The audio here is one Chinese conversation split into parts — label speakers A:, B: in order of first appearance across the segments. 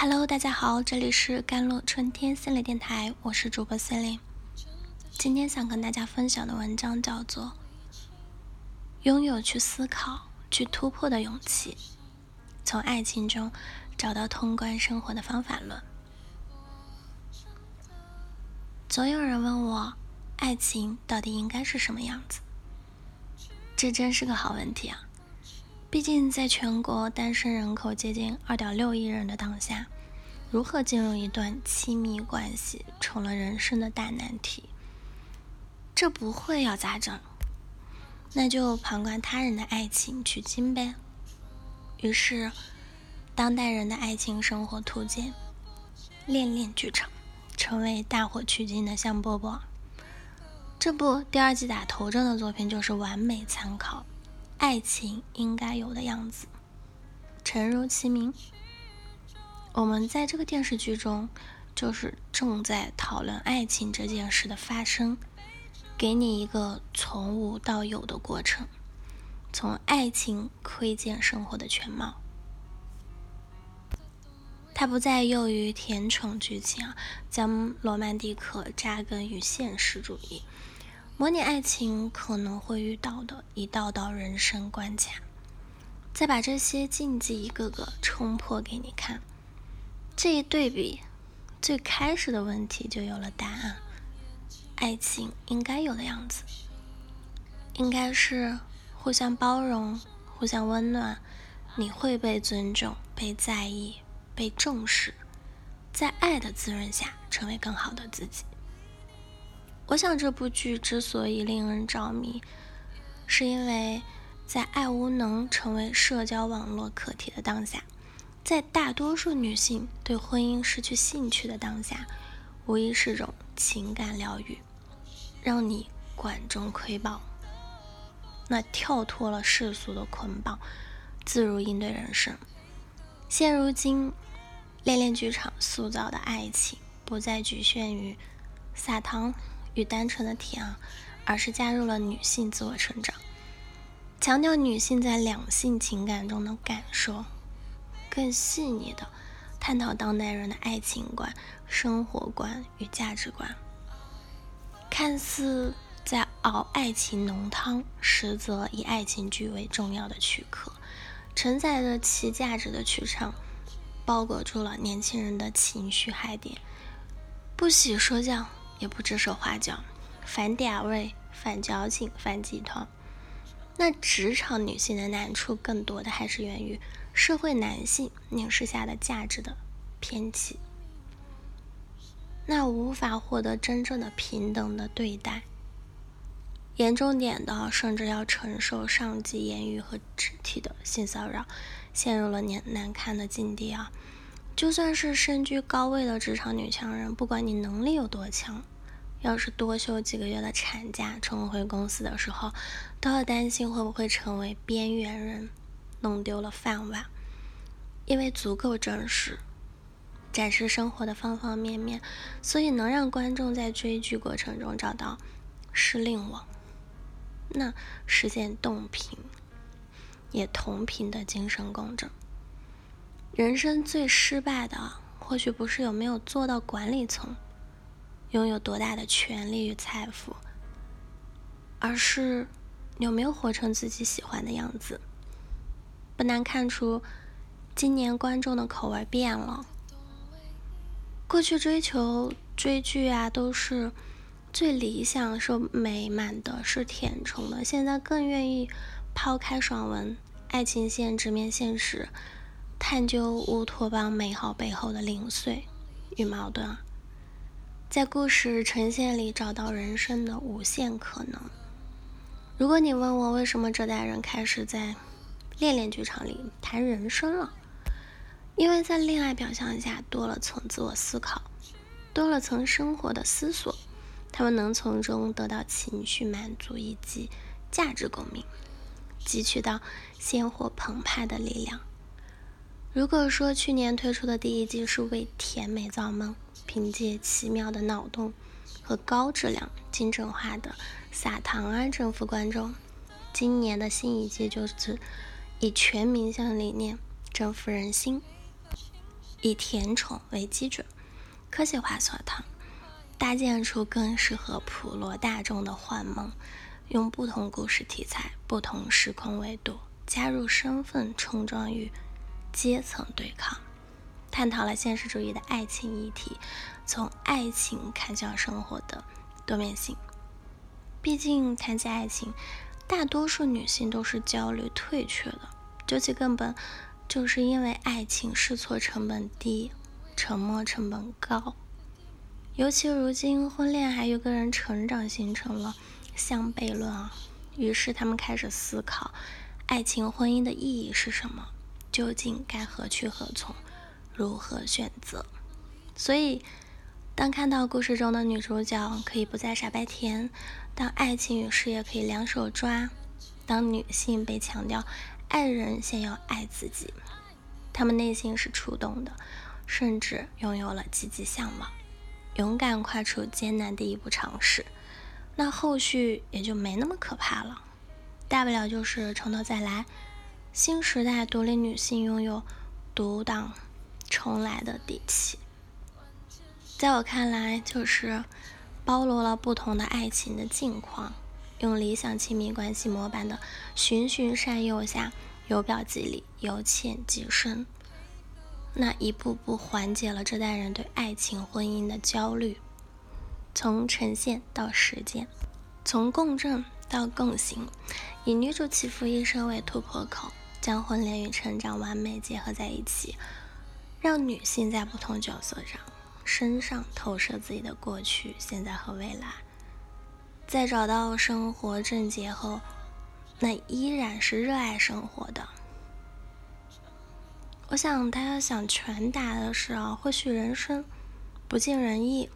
A: Hello，大家好，这里是甘露春天心理电台，我是主播森林。今天想跟大家分享的文章叫做《拥有去思考、去突破的勇气》，从爱情中找到通关生活的方法论。总有人问我，爱情到底应该是什么样子？这真是个好问题啊！毕竟，在全国单身人口接近二点六亿人的当下，如何进入一段亲密关系成了人生的大难题。这不会要咋整？那就旁观他人的爱情取经呗。于是，当代人的爱情生活图鉴《恋恋剧场》成为大火取经的香饽饽。这部第二季打头阵的作品就是完美参考。爱情应该有的样子，诚如其名，我们在这个电视剧中就是正在讨论爱情这件事的发生，给你一个从无到有的过程，从爱情窥见生活的全貌。它不再囿于甜宠剧情，将罗曼蒂克扎根于现实主义。模拟爱情可能会遇到的一道道人生关卡，再把这些禁忌一个个冲破给你看。这一对比，最开始的问题就有了答案：爱情应该有的样子，应该是互相包容、互相温暖，你会被尊重、被在意、被重视，在爱的滋润下，成为更好的自己。我想这部剧之所以令人着迷，是因为在爱无能成为社交网络课题的当下，在大多数女性对婚姻失去兴趣的当下，无疑是种情感疗愈，让你管中窥豹，那跳脱了世俗的捆绑，自如应对人生。现如今，恋恋剧场塑造的爱情不再局限于撒糖。与单纯的甜啊，而是加入了女性自我成长，强调女性在两性情感中的感受，更细腻的探讨当代人的爱情观、生活观与价值观。看似在熬爱情浓汤，实则以爱情剧为重要的躯壳，承载着其价值的曲场，包裹住了年轻人的情绪海点，不喜说教。也不指手画脚，反嗲味、反矫情、反鸡汤。那职场女性的难处，更多的还是源于社会男性凝视下的价值的偏激，那无法获得真正的平等的对待。严重点的，甚至要承受上级言语和肢体的性骚扰，陷入了难难堪的境地啊！就算是身居高位的职场女强人，不管你能力有多强，要是多休几个月的产假，重回公司的时候，都要担心会不会成为边缘人，弄丢了饭碗。因为足够真实，展示生活的方方面面，所以能让观众在追剧过程中找到失令网，那实现动频也同频的精神共振。人生最失败的，或许不是有没有做到管理层，拥有多大的权力与财富，而是有没有活成自己喜欢的样子。不难看出，今年观众的口味变了。过去追求追剧啊，都是最理想、是美满的、是甜宠的，现在更愿意抛开爽文，爱情线直面现实。探究乌托邦美好背后的零碎与矛盾，在故事呈现里找到人生的无限可能。如果你问我为什么这代人开始在恋恋剧场里谈人生了，因为在恋爱表象下多了层自我思考，多了层生活的思索，他们能从中得到情绪满足以及价值共鸣，汲取到鲜活澎湃的力量。如果说去年推出的第一季是为甜美造梦，凭借奇妙的脑洞和高质量精准化的撒糖啊征服观众，今年的新一季就是以全民向理念征服人心。以甜宠为基准，科学化所糖，搭建出更适合普罗大众的幻梦。用不同故事题材、不同时空维度，加入身份冲撞与阶层对抗，探讨了现实主义的爱情议题，从爱情看向生活的多面性。毕竟谈起爱情，大多数女性都是焦虑退却的，究其根本，就是因为爱情试错成本低，沉默成本高。尤其如今婚恋还有个人成长形成了。相悖论啊，于是他们开始思考，爱情婚姻的意义是什么？究竟该何去何从？如何选择？所以，当看到故事中的女主角可以不再傻白甜，当爱情与事业可以两手抓，当女性被强调爱人先要爱自己，她们内心是触动的，甚至拥有了积极向往，勇敢跨出艰难的一步尝试。那后续也就没那么可怕了，大不了就是从头再来。新时代独立女性拥有独挡重来的底气。在我看来，就是包罗了不同的爱情的境况，用理想亲密关系模板的循循善诱下，由表及里，由浅及深，那一步步缓解了这代人对爱情婚姻的焦虑。从呈现到实践，从共振到共行，以女主起伏一生为突破口，将婚恋与成长完美结合在一起，让女性在不同角色上身上投射自己的过去、现在和未来，在找到生活症结后，那依然是热爱生活的。我想，大家想传达的是啊，或许人生不尽人意。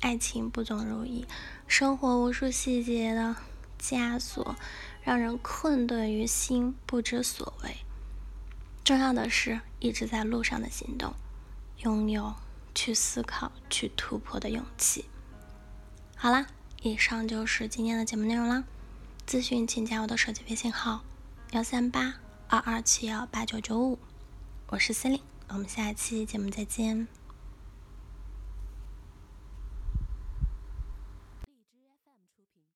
A: 爱情不总如意，生活无数细节的枷锁，让人困顿于心，不知所谓。重要的是一直在路上的行动，拥有去思考、去突破的勇气。好啦，以上就是今天的节目内容啦。咨询请加我的手机微信号：幺三八二二七幺八九九五，我是司令，我们下期节目再见。